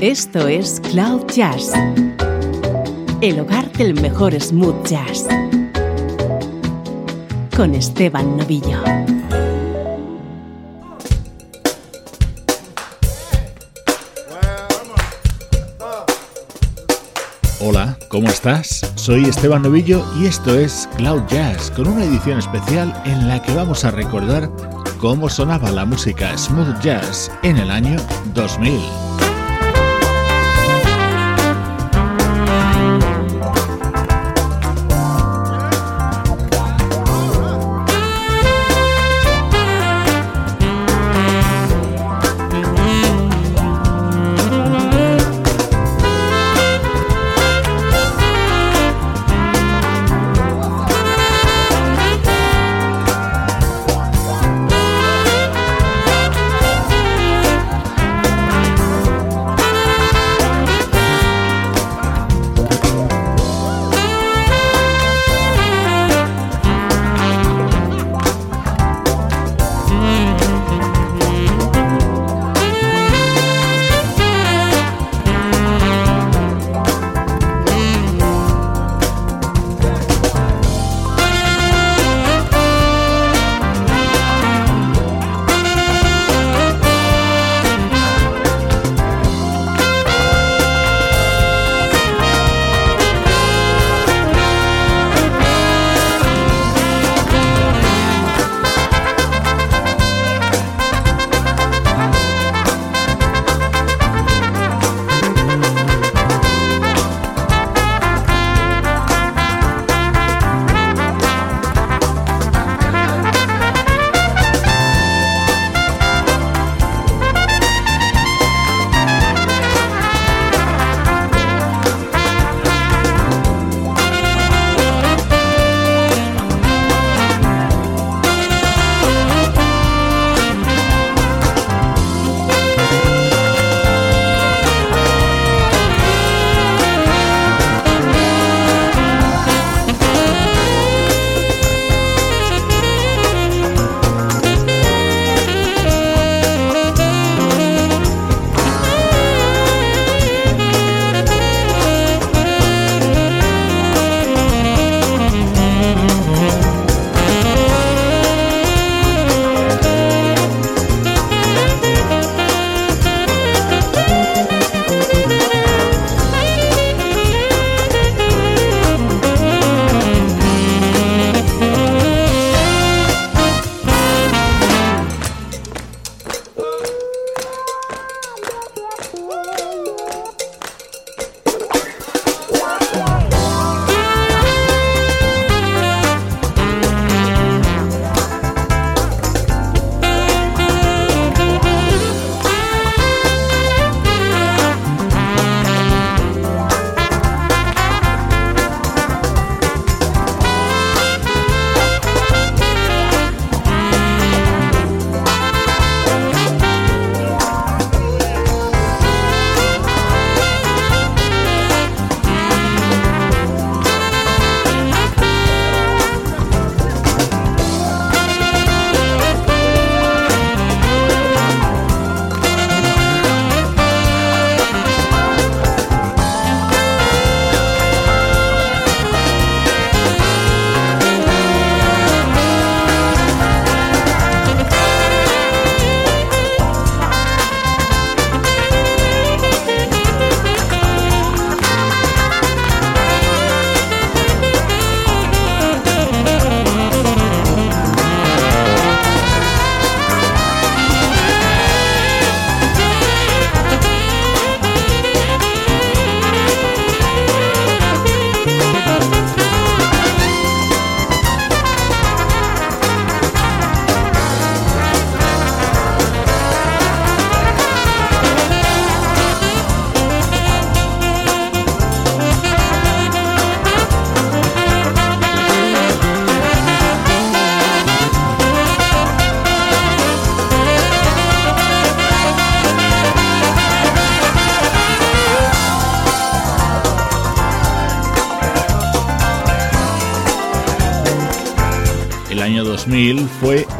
Esto es Cloud Jazz, el hogar del mejor smooth jazz, con Esteban Novillo. Hola, ¿cómo estás? Soy Esteban Novillo y esto es Cloud Jazz, con una edición especial en la que vamos a recordar cómo sonaba la música smooth jazz en el año 2000.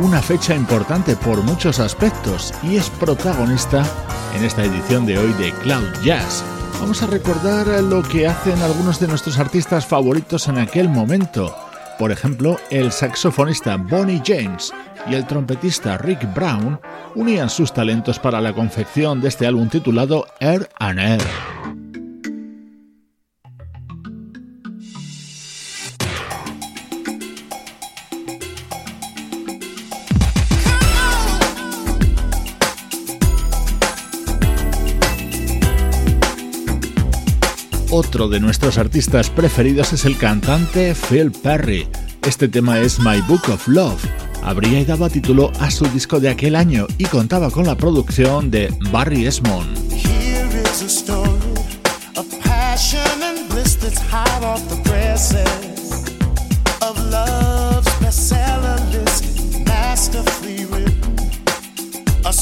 Una fecha importante por muchos aspectos y es protagonista en esta edición de hoy de Cloud Jazz. Vamos a recordar lo que hacen algunos de nuestros artistas favoritos en aquel momento. Por ejemplo, el saxofonista Bonnie James y el trompetista Rick Brown unían sus talentos para la confección de este álbum titulado Air and Air. Otro de nuestros artistas preferidos es el cantante Phil Perry. Este tema es My Book of Love. Habría dado título a su disco de aquel año y contaba con la producción de Barry Esmond. A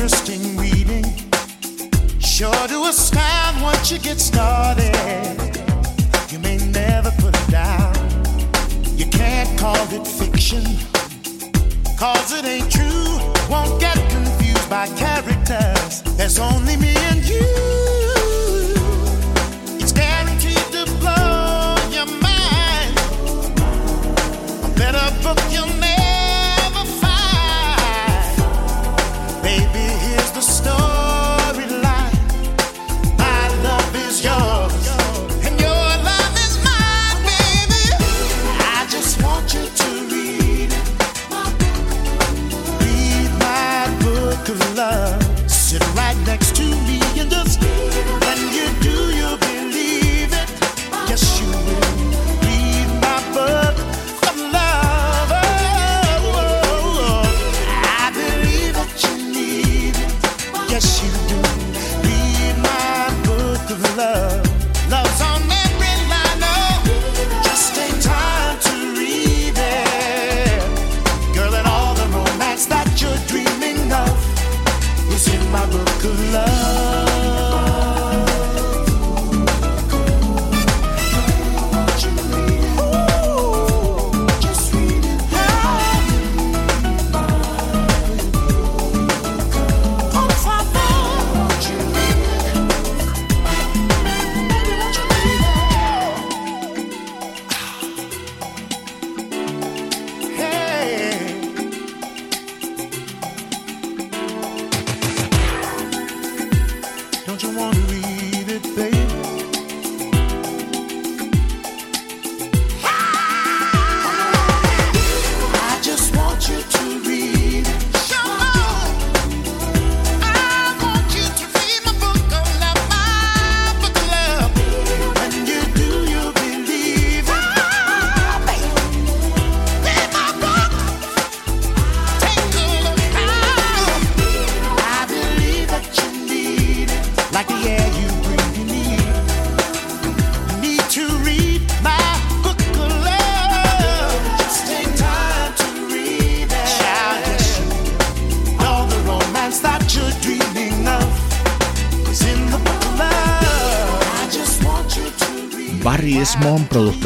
interesting reading. Sure to astound once you get started. You may never put it down. You can't call it fiction. Cause it ain't true. Won't get confused by characters. There's only me and you. It's guaranteed to blow your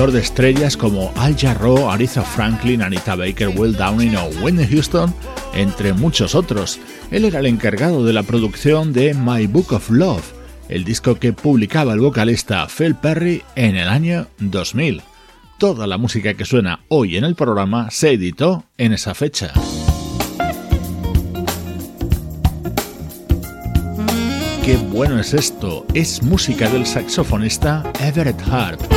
productor de estrellas como Al Jarreau, Aretha Franklin, Anita Baker, Will Downing o Whitney Houston, entre muchos otros. Él era el encargado de la producción de My Book of Love, el disco que publicaba el vocalista Phil Perry en el año 2000. Toda la música que suena hoy en el programa se editó en esa fecha. Qué bueno es esto, es música del saxofonista Everett Hart.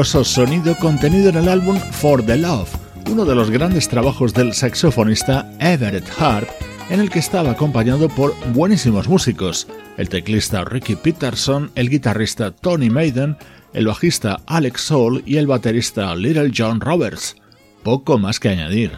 Sonido contenido en el álbum For the Love, uno de los grandes trabajos del saxofonista Everett Hart, en el que estaba acompañado por buenísimos músicos, el teclista Ricky Peterson, el guitarrista Tony Maiden, el bajista Alex Soul y el baterista Little John Roberts. Poco más que añadir.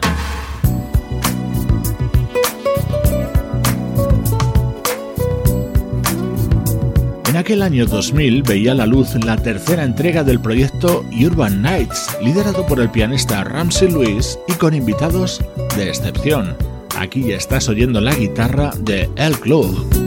Aquel año 2000 veía la luz la tercera entrega del proyecto Urban Nights, liderado por el pianista Ramsey Lewis y con invitados de excepción. Aquí ya estás oyendo la guitarra de El Club.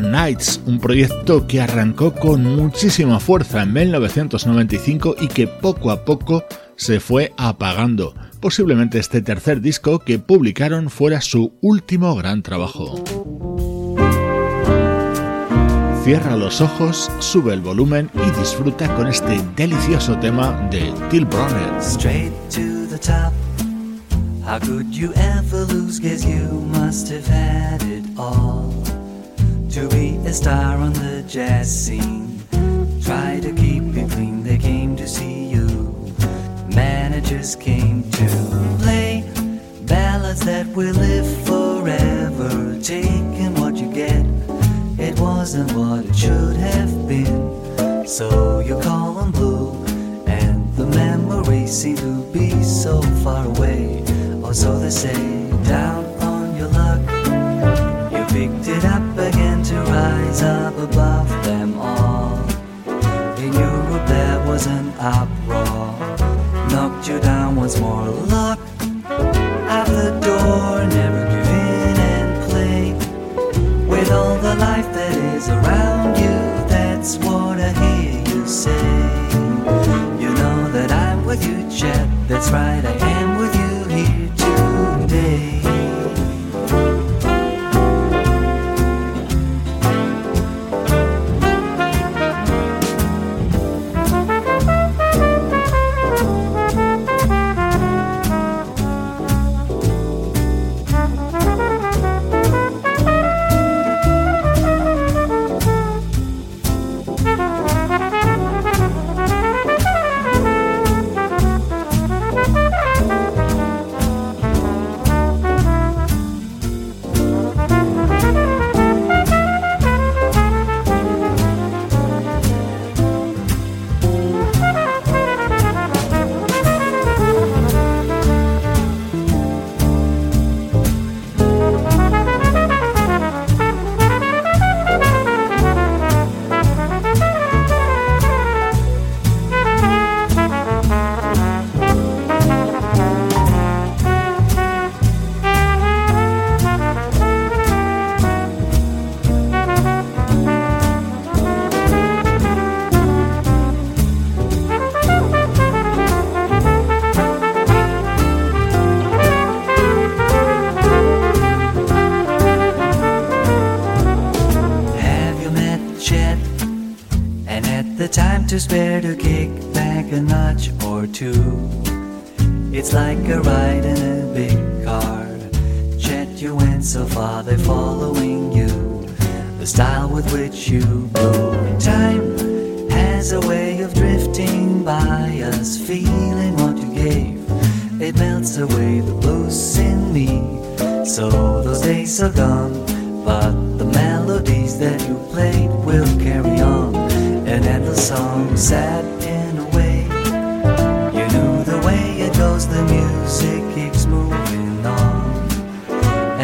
Nights, un proyecto que arrancó con muchísima fuerza en 1995 y que poco a poco se fue apagando. Posiblemente este tercer disco que publicaron fuera su último gran trabajo. Cierra los ojos, sube el volumen y disfruta con este delicioso tema de Till Bronner. Straight to the top. How could you ever lose? You must have had it all. To be a star on the jazz scene. Try to keep it clean, they came to see you. Managers came to play ballads that will live forever. Taking what you get, it wasn't what it should have been. So you call them blue, and the memories seem to be so far away. Or so they say, down rise up above them all. In Europe there was an uproar, knocked you down once more. Lock at the door, never give in and play with all the life that is around you. That's what I hear you say. You know that I'm with you, Chet. That's right, I am with you. Us, feeling what you gave. It melts away the blues in me. So those days are gone, but the melodies that you played will carry on. and An endless song, sad in a way. You knew the way it goes, the music keeps moving on.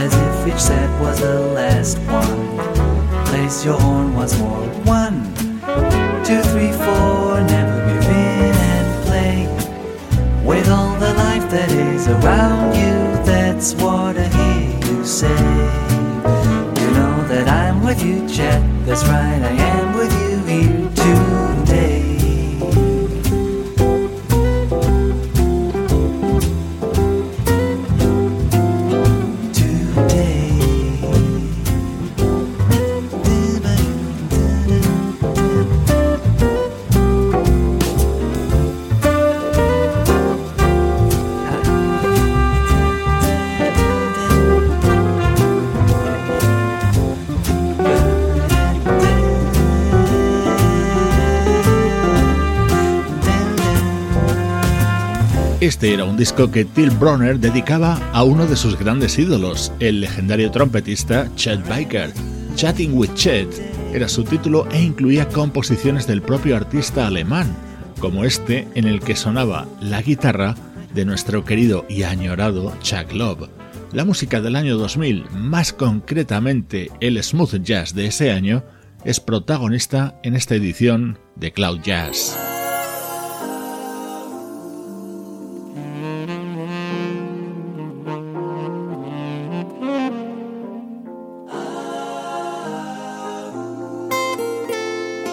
As if each set was the last one. Place your horn once more. One, that is around you, that's what I hear you say. You know that I'm with you, Chet. That's right, I am era un disco que Till Bronner dedicaba a uno de sus grandes ídolos, el legendario trompetista Chet Baker. Chatting with Chet era su título e incluía composiciones del propio artista alemán, como este en el que sonaba la guitarra de nuestro querido y añorado Chuck Love. La música del año 2000, más concretamente el smooth jazz de ese año, es protagonista en esta edición de Cloud Jazz.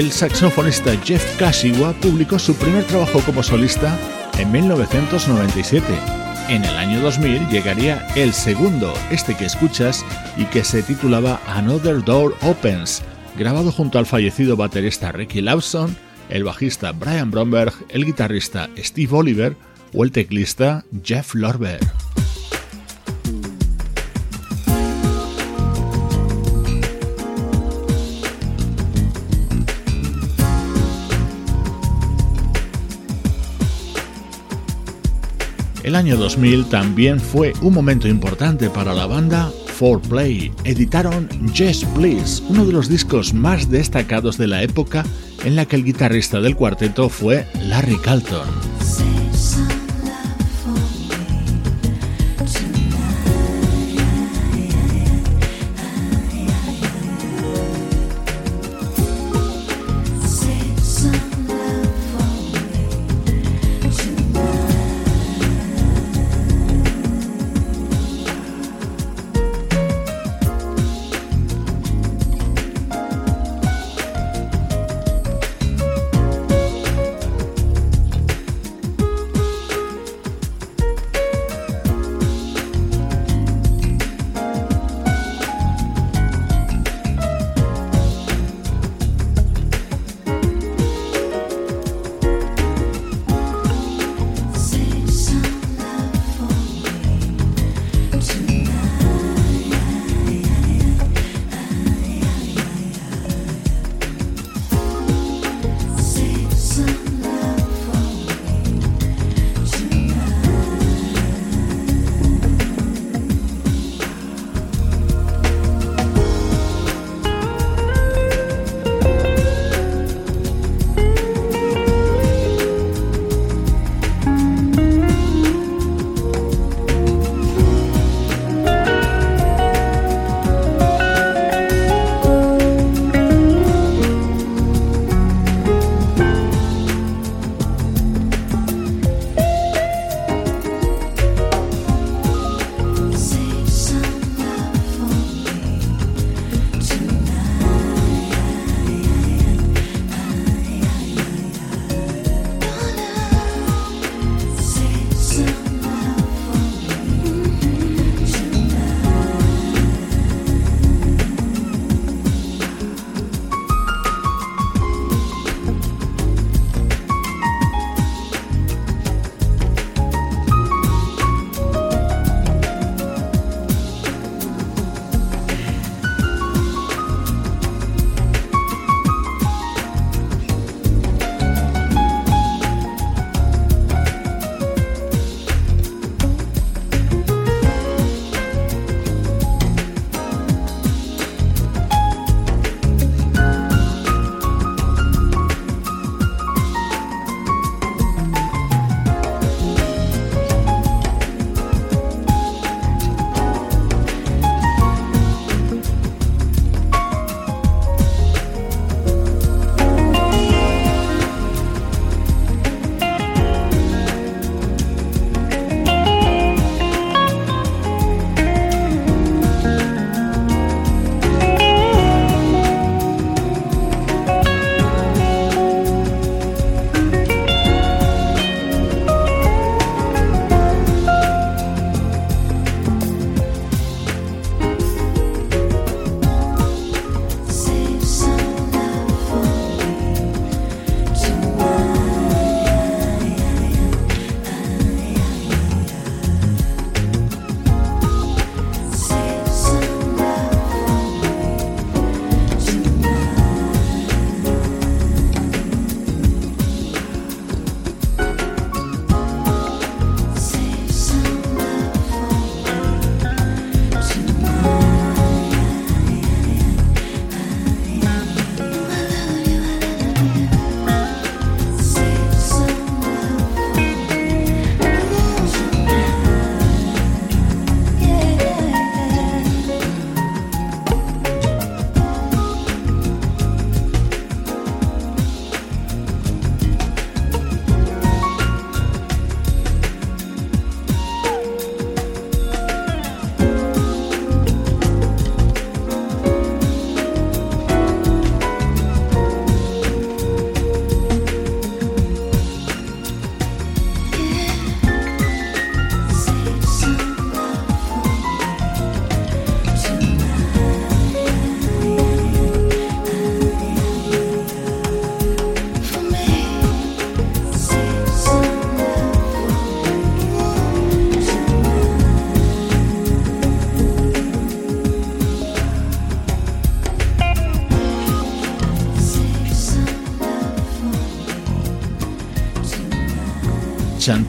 El saxofonista Jeff Kashiwa publicó su primer trabajo como solista en 1997. En el año 2000 llegaría el segundo, este que escuchas, y que se titulaba Another Door Opens, grabado junto al fallecido baterista Ricky Lawson, el bajista Brian Bromberg, el guitarrista Steve Oliver o el teclista Jeff Lorber. El año 2000 también fue un momento importante para la banda 4Play. Editaron Yes Please, uno de los discos más destacados de la época en la que el guitarrista del cuarteto fue Larry Calton.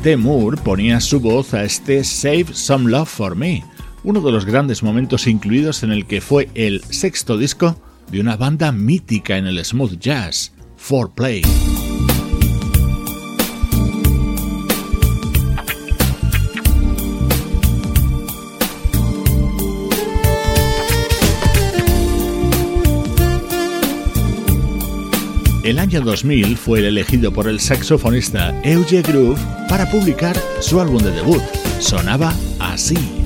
Moore ponía su voz a este Save Some Love for Me, uno de los grandes momentos incluidos en el que fue el sexto disco de una banda mítica en el smooth jazz, 4Play. El año 2000 fue el elegido por el saxofonista Euge Groove para publicar su álbum de debut. Sonaba así.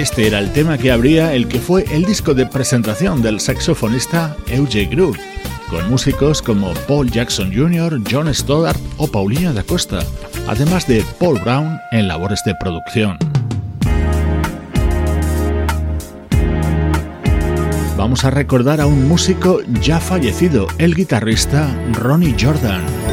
Este era el tema que abría el que fue el disco de presentación del saxofonista Euge Group, con músicos como Paul Jackson Jr., John Stoddard o Paulina da Costa, además de Paul Brown en labores de producción. Vamos a recordar a un músico ya fallecido, el guitarrista Ronnie Jordan.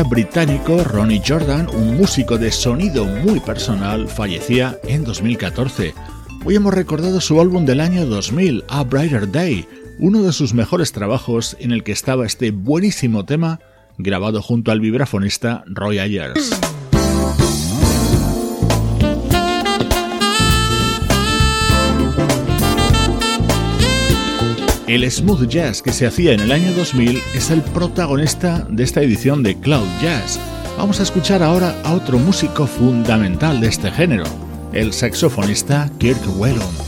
Británico Ronnie Jordan, un músico de sonido muy personal, fallecía en 2014. Hoy hemos recordado su álbum del año 2000, A Brighter Day, uno de sus mejores trabajos en el que estaba este buenísimo tema grabado junto al vibrafonista Roy Ayers. El smooth jazz que se hacía en el año 2000 es el protagonista de esta edición de Cloud Jazz. Vamos a escuchar ahora a otro músico fundamental de este género, el saxofonista Kirk Whelan.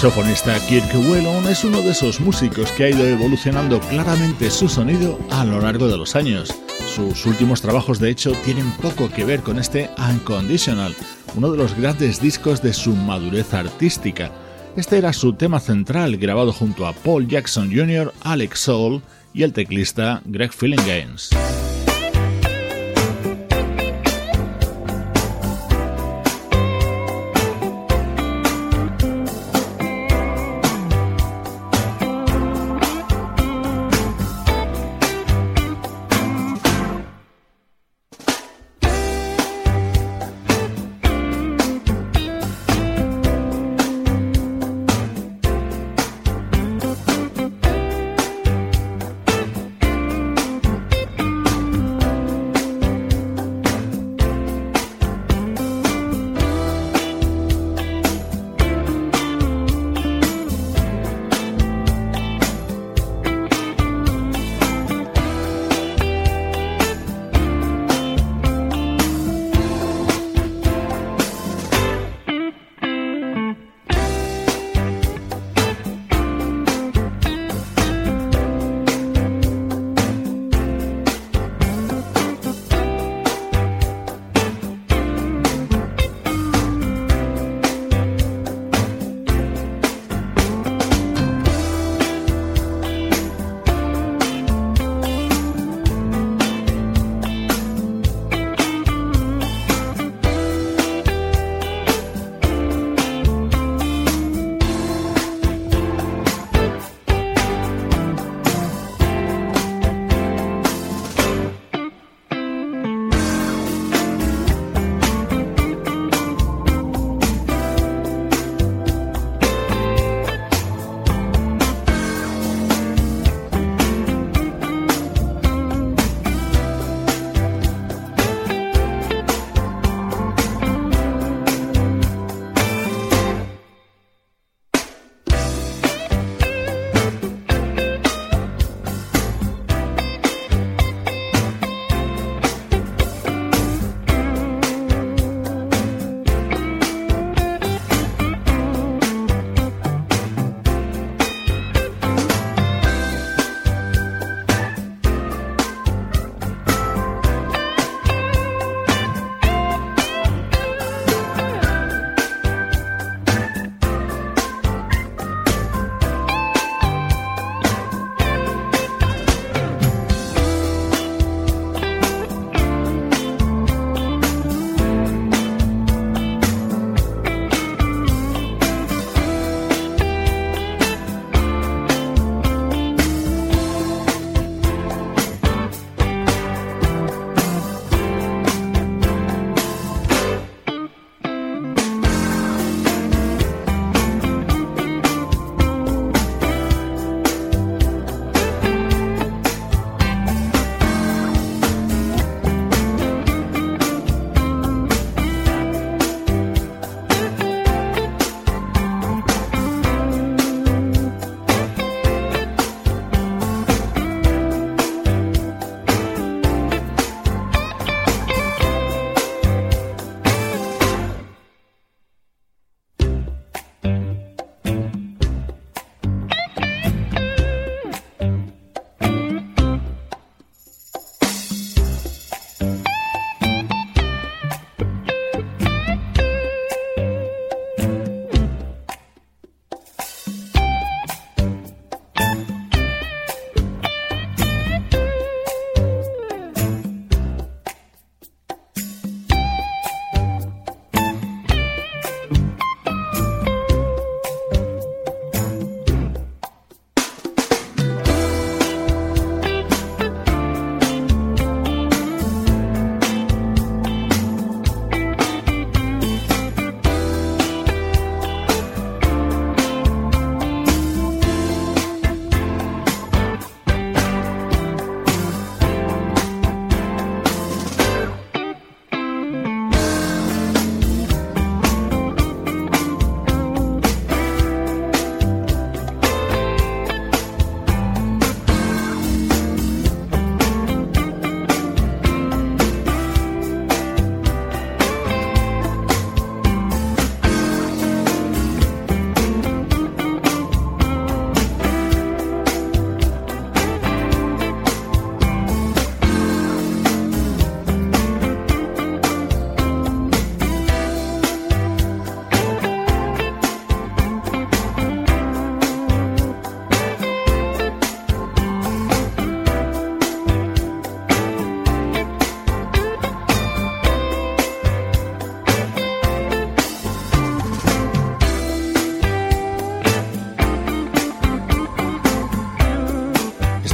Saxofonista Kirk Whelan es uno de esos músicos que ha ido evolucionando claramente su sonido a lo largo de los años. Sus últimos trabajos, de hecho, tienen poco que ver con este Unconditional, uno de los grandes discos de su madurez artística. Este era su tema central, grabado junto a Paul Jackson Jr., Alex Soul y el teclista Greg Games.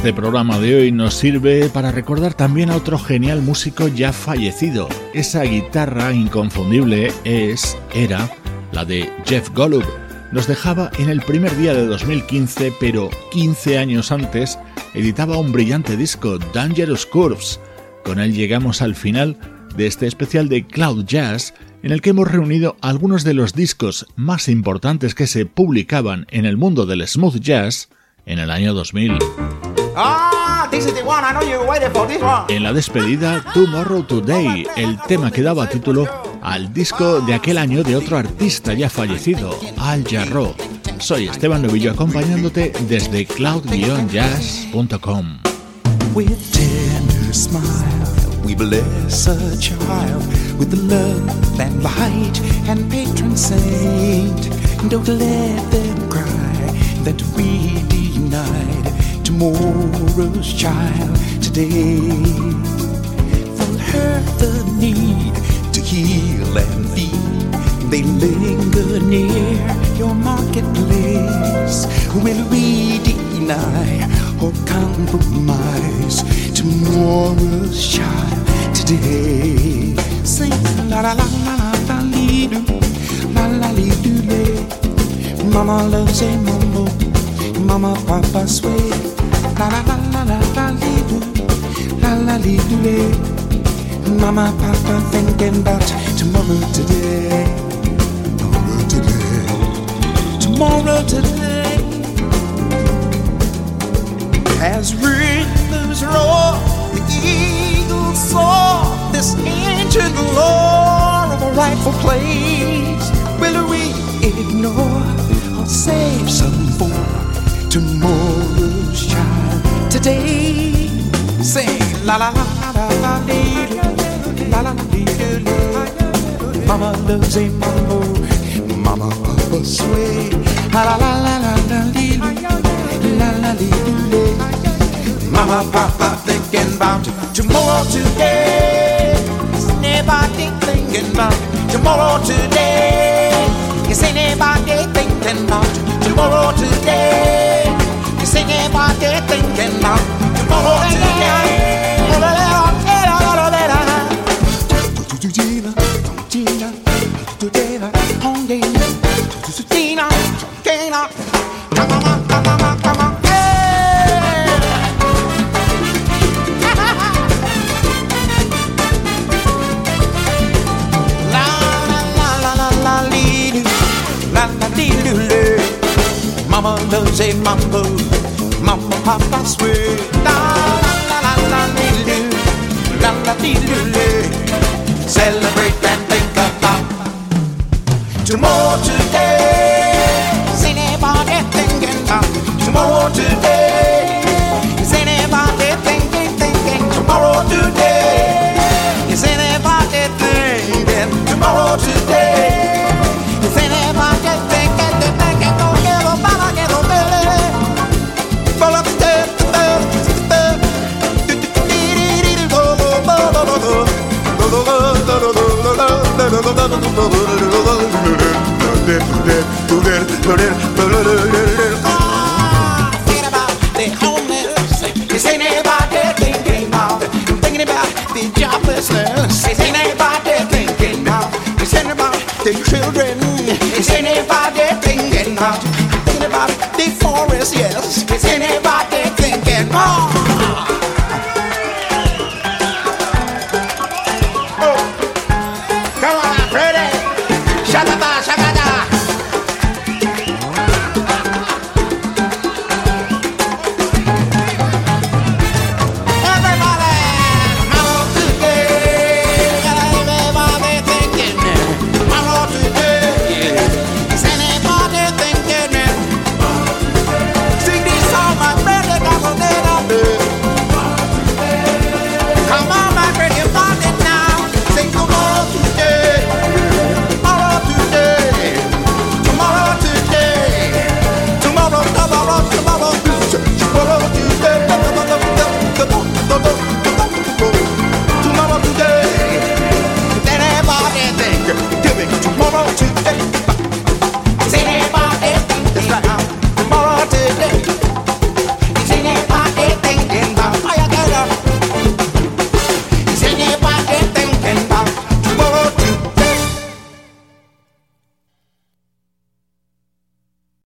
Este programa de hoy nos sirve para recordar también a otro genial músico ya fallecido. Esa guitarra inconfundible es, era, la de Jeff Golub. Nos dejaba en el primer día de 2015, pero 15 años antes editaba un brillante disco, Dangerous Curves. Con él llegamos al final de este especial de Cloud Jazz, en el que hemos reunido algunos de los discos más importantes que se publicaban en el mundo del smooth jazz en el año 2000. En la despedida, Tomorrow Today, el tema que daba título al disco de aquel año de otro artista ya fallecido, Al Jarro. Soy Esteban Novillo acompañándote desde cloud-jazz.com. we bless a child with the love and light and patron saint. Don't let them cry that we denied tomorrow's child today. For her, the need to heal and feed, they linger near your marketplace. Will we deny or compromise tomorrow's child today? Sing la la la la la la la la la la la la. Mama loves a mumble mama, papa sway. La la la la la la do, la la lay. Mama, papa thinking about tomorrow today, tomorrow today, tomorrow today. As rhythms roar, the eagles soar. This ancient lore of a rightful place. Will we ignore or save some for? tomorrow's child today. Sing la la la la la la la la la la la doo doo. Mama loves a mambo, mama papa sway. La la la la la la la la la la la la Mama papa thinking about tomorrow today. Anybody thinking about tomorrow today? Is anybody thinking about tomorrow today? Singing while they're thinking about tomorrow. Come on, come on, mambo mamma och pappa svek. La la la la lilu, la la lilu Celebrate and think about tomorrow. Is anybody thinking about